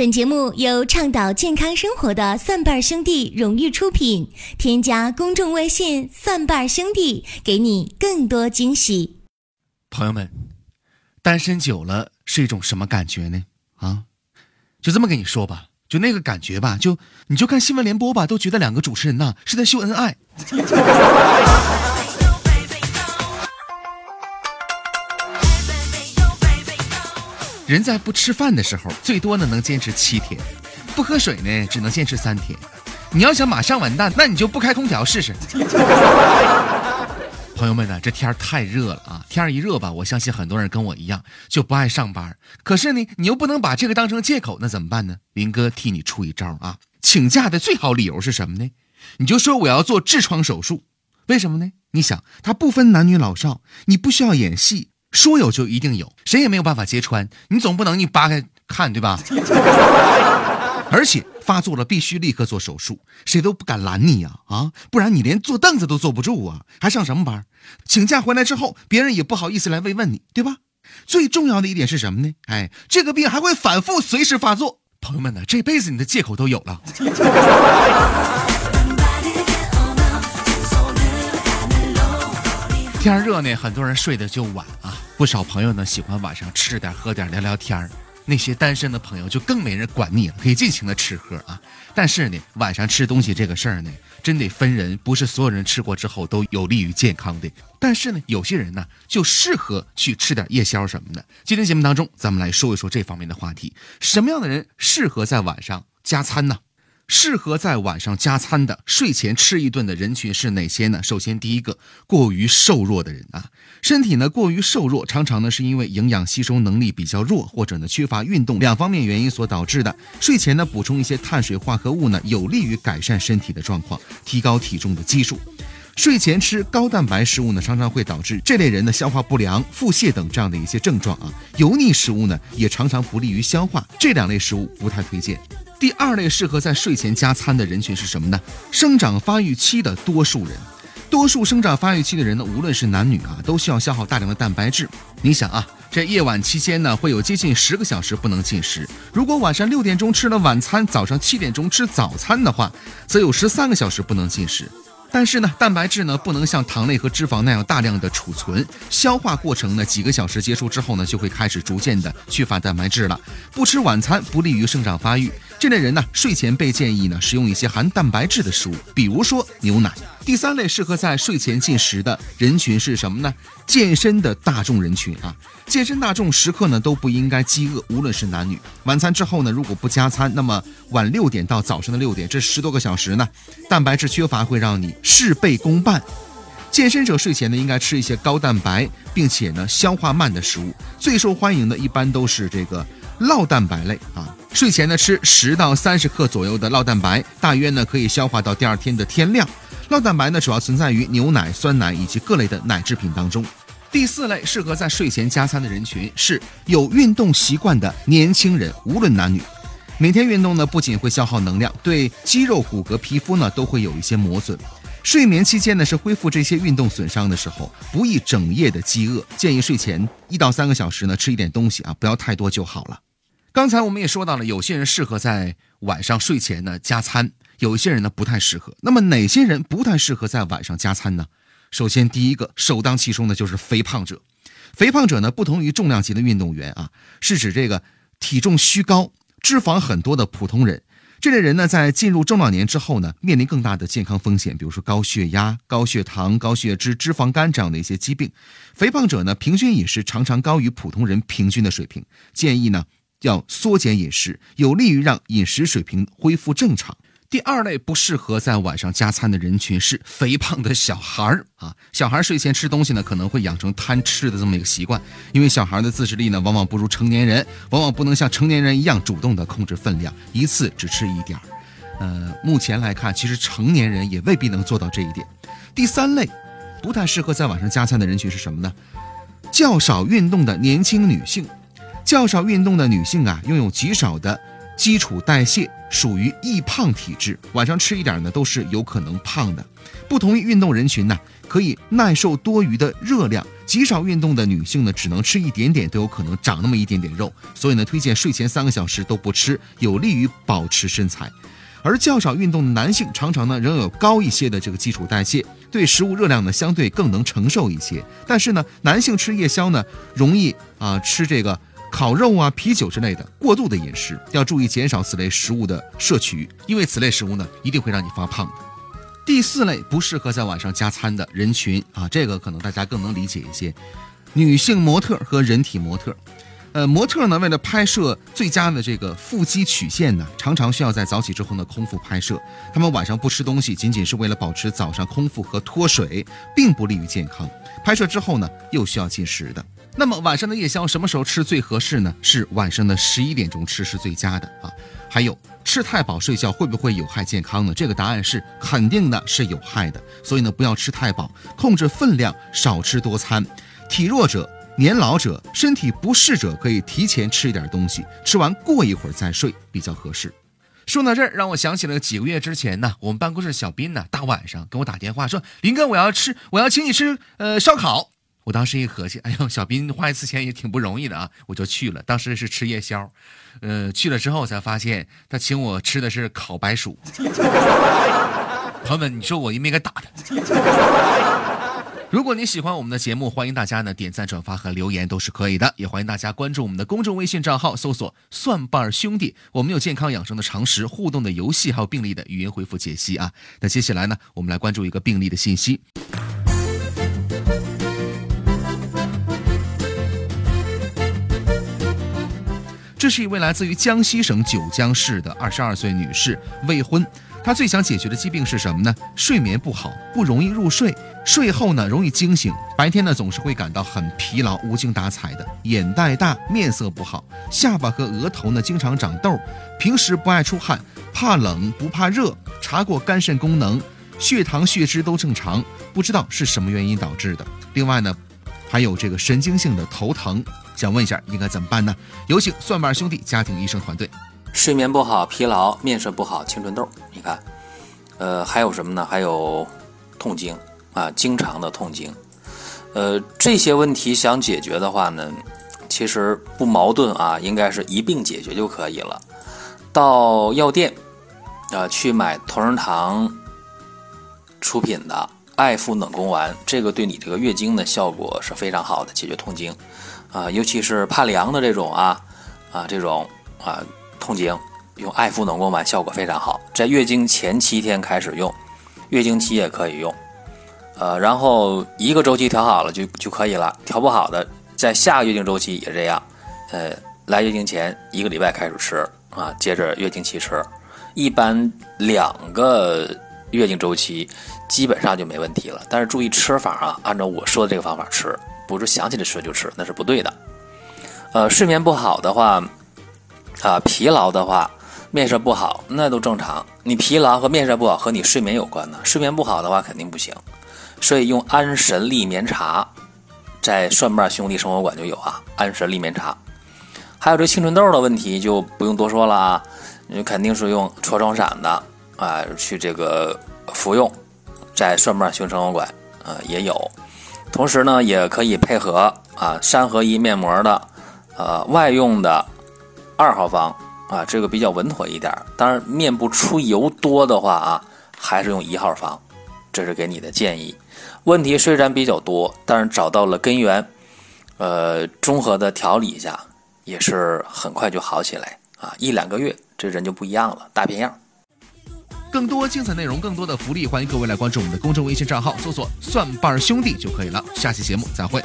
本节目由倡导健康生活的蒜瓣兄弟荣誉出品。添加公众微信“蒜瓣兄弟”，给你更多惊喜。朋友们，单身久了是一种什么感觉呢？啊，就这么跟你说吧，就那个感觉吧，就你就看新闻联播吧，都觉得两个主持人呐是在秀恩爱。人在不吃饭的时候，最多呢能坚持七天；不喝水呢，只能坚持三天。你要想马上完蛋，那你就不开空调试试。朋友们呢，这天儿太热了啊！天一热吧，我相信很多人跟我一样就不爱上班。可是呢，你又不能把这个当成借口，那怎么办呢？林哥替你出一招啊！请假的最好理由是什么呢？你就说我要做痔疮手术，为什么呢？你想，它不分男女老少，你不需要演戏。说有就一定有，谁也没有办法揭穿。你总不能你扒开看对吧？而且发作了必须立刻做手术，谁都不敢拦你呀啊！不然你连坐凳子都坐不住啊，还上什么班？请假回来之后，别人也不好意思来慰问你，对吧？最重要的一点是什么呢？哎，这个病还会反复，随时发作。朋友们呢，这辈子你的借口都有了。天热呢，很多人睡得就晚啊。不少朋友呢喜欢晚上吃点喝点聊聊天。那些单身的朋友就更没人管你了，可以尽情的吃喝啊。但是呢，晚上吃东西这个事儿呢，真得分人，不是所有人吃过之后都有利于健康的。但是呢，有些人呢就适合去吃点夜宵什么的。今天节目当中，咱们来说一说这方面的话题。什么样的人适合在晚上加餐呢？适合在晚上加餐的、睡前吃一顿的人群是哪些呢？首先，第一个，过于瘦弱的人啊，身体呢过于瘦弱，常常呢是因为营养吸收能力比较弱，或者呢缺乏运动两方面原因所导致的。睡前呢补充一些碳水化合物呢，有利于改善身体的状况，提高体重的基数。睡前吃高蛋白食物呢，常常会导致这类人的消化不良、腹泻等这样的一些症状啊。油腻食物呢，也常常不利于消化，这两类食物不太推荐。第二类适合在睡前加餐的人群是什么呢？生长发育期的多数人，多数生长发育期的人呢，无论是男女啊，都需要消耗大量的蛋白质。你想啊，这夜晚期间呢，会有接近十个小时不能进食。如果晚上六点钟吃了晚餐，早上七点钟吃早餐的话，则有十三个小时不能进食。但是呢，蛋白质呢不能像糖类和脂肪那样大量的储存，消化过程呢几个小时结束之后呢，就会开始逐渐的缺乏蛋白质了。不吃晚餐不利于生长发育。这类人呢，睡前被建议呢食用一些含蛋白质的食物，比如说牛奶。第三类适合在睡前进食的人群是什么呢？健身的大众人群啊，健身大众时刻呢都不应该饥饿，无论是男女。晚餐之后呢，如果不加餐，那么晚六点到早上的六点这十多个小时呢，蛋白质缺乏会让你事倍功半。健身者睡前呢应该吃一些高蛋白，并且呢消化慢的食物，最受欢迎的一般都是这个酪蛋白类啊。睡前呢吃十到三十克左右的酪蛋白，大约呢可以消化到第二天的天亮。酪蛋白呢主要存在于牛奶、酸奶以及各类的奶制品当中。第四类适合在睡前加餐的人群是有运动习惯的年轻人，无论男女。每天运动呢不仅会消耗能量，对肌肉、骨骼、皮肤呢都会有一些磨损。睡眠期间呢是恢复这些运动损伤的时候，不宜整夜的饥饿。建议睡前一到三个小时呢吃一点东西啊，不要太多就好了。刚才我们也说到了，有些人适合在晚上睡前呢加餐，有一些人呢不太适合。那么哪些人不太适合在晚上加餐呢？首先，第一个首当其冲的就是肥胖者。肥胖者呢不同于重量级的运动员啊，是指这个体重虚高、脂肪很多的普通人。这类人呢在进入中老年之后呢，面临更大的健康风险，比如说高血压、高血糖、高血脂、脂肪肝这样的一些疾病。肥胖者呢平均饮食常常高于普通人平均的水平，建议呢。要缩减饮食，有利于让饮食水平恢复正常。第二类不适合在晚上加餐的人群是肥胖的小孩儿啊，小孩睡前吃东西呢，可能会养成贪吃的这么一个习惯，因为小孩的自制力呢，往往不如成年人，往往不能像成年人一样主动的控制分量，一次只吃一点儿。呃，目前来看，其实成年人也未必能做到这一点。第三类不太适合在晚上加餐的人群是什么呢？较少运动的年轻女性。较少运动的女性啊，拥有极少的基础代谢，属于易胖体质。晚上吃一点呢，都是有可能胖的。不同于运动人群呢，可以耐受多余的热量。极少运动的女性呢，只能吃一点点，都有可能长那么一点点肉。所以呢，推荐睡前三个小时都不吃，有利于保持身材。而较少运动的男性，常常呢仍有高一些的这个基础代谢，对食物热量呢相对更能承受一些。但是呢，男性吃夜宵呢，容易啊吃这个烤肉啊、啤酒之类的过度的饮食，要注意减少此类食物的摄取，因为此类食物呢一定会让你发胖的。第四类不适合在晚上加餐的人群啊，这个可能大家更能理解一些，女性模特和人体模特。呃，模特呢，为了拍摄最佳的这个腹肌曲线呢，常常需要在早起之后呢空腹拍摄。他们晚上不吃东西，仅仅是为了保持早上空腹和脱水，并不利于健康。拍摄之后呢，又需要进食的。那么晚上的夜宵什么时候吃最合适呢？是晚上的十一点钟吃是最佳的啊。还有，吃太饱睡觉会不会有害健康呢？这个答案是肯定的，是有害的。所以呢，不要吃太饱，控制分量，少吃多餐。体弱者。年老者、身体不适者可以提前吃一点东西，吃完过一会儿再睡比较合适。说到这儿，让我想起了几个月之前呢，我们办公室小斌呢，大晚上跟我打电话说：“林哥，我要吃，我要请你吃，呃，烧烤。”我当时一合计，哎呦，小斌花一次钱也挺不容易的啊，我就去了。当时是吃夜宵，呃，去了之后才发现他请我吃的是烤白薯。朋友们，你说我应不应该打他？如果你喜欢我们的节目，欢迎大家呢点赞、转发和留言都是可以的，也欢迎大家关注我们的公众微信账号，搜索“蒜瓣兄弟”，我们有健康养生的常识、互动的游戏，还有病例的语音回复解析啊。那接下来呢，我们来关注一个病例的信息。是一位来自于江西省九江市的二十二岁女士，未婚。她最想解决的疾病是什么呢？睡眠不好，不容易入睡，睡后呢容易惊醒，白天呢总是会感到很疲劳、无精打采的，眼袋大，面色不好，下巴和额头呢经常长痘，平时不爱出汗，怕冷不怕热，查过肝肾功能，血糖血脂都正常，不知道是什么原因导致的。另外呢，还有这个神经性的头疼，想问一下应该怎么办呢？有请蒜瓣兄弟家庭医生团队。睡眠不好、疲劳、面色不好、青春痘，你看，呃，还有什么呢？还有痛经啊，经常的痛经，呃，这些问题想解决的话呢，其实不矛盾啊，应该是一并解决就可以了。到药店啊去买同仁堂出品的艾肤冷宫丸，这个对你这个月经的效果是非常好的，解决痛经啊，尤其是怕凉的这种啊啊这种啊。痛经用艾肤冷宫丸效果非常好，在月经前七天开始用，月经期也可以用，呃，然后一个周期调好了就就可以了，调不好的在下个月经周期也这样，呃，来月经前一个礼拜开始吃啊，接着月经期吃，一般两个月经周期基本上就没问题了。但是注意吃法啊，按照我说的这个方法吃，不是想起来吃就吃，那是不对的。呃，睡眠不好的话。啊，疲劳的话，面色不好，那都正常。你疲劳和面色不好和你睡眠有关呢。睡眠不好的话肯定不行，所以用安神利眠茶，在蒜瓣兄弟生活馆就有啊。安神利眠茶，还有这青春痘的问题就不用多说了啊，你肯定是用痤疮散的啊，去这个服用，在蒜瓣兄弟生活馆啊也有。同时呢，也可以配合啊三合一面膜的呃外用的。二号方啊，这个比较稳妥一点。当然，面部出油多的话啊，还是用一号方。这是给你的建议。问题虽然比较多，但是找到了根源，呃，综合的调理一下，也是很快就好起来啊。一两个月，这人就不一样了，大变样。更多精彩内容更多的福利欢迎各位来关注我们的公众微信账号搜索蒜瓣兄弟就可以了。下期节目再会。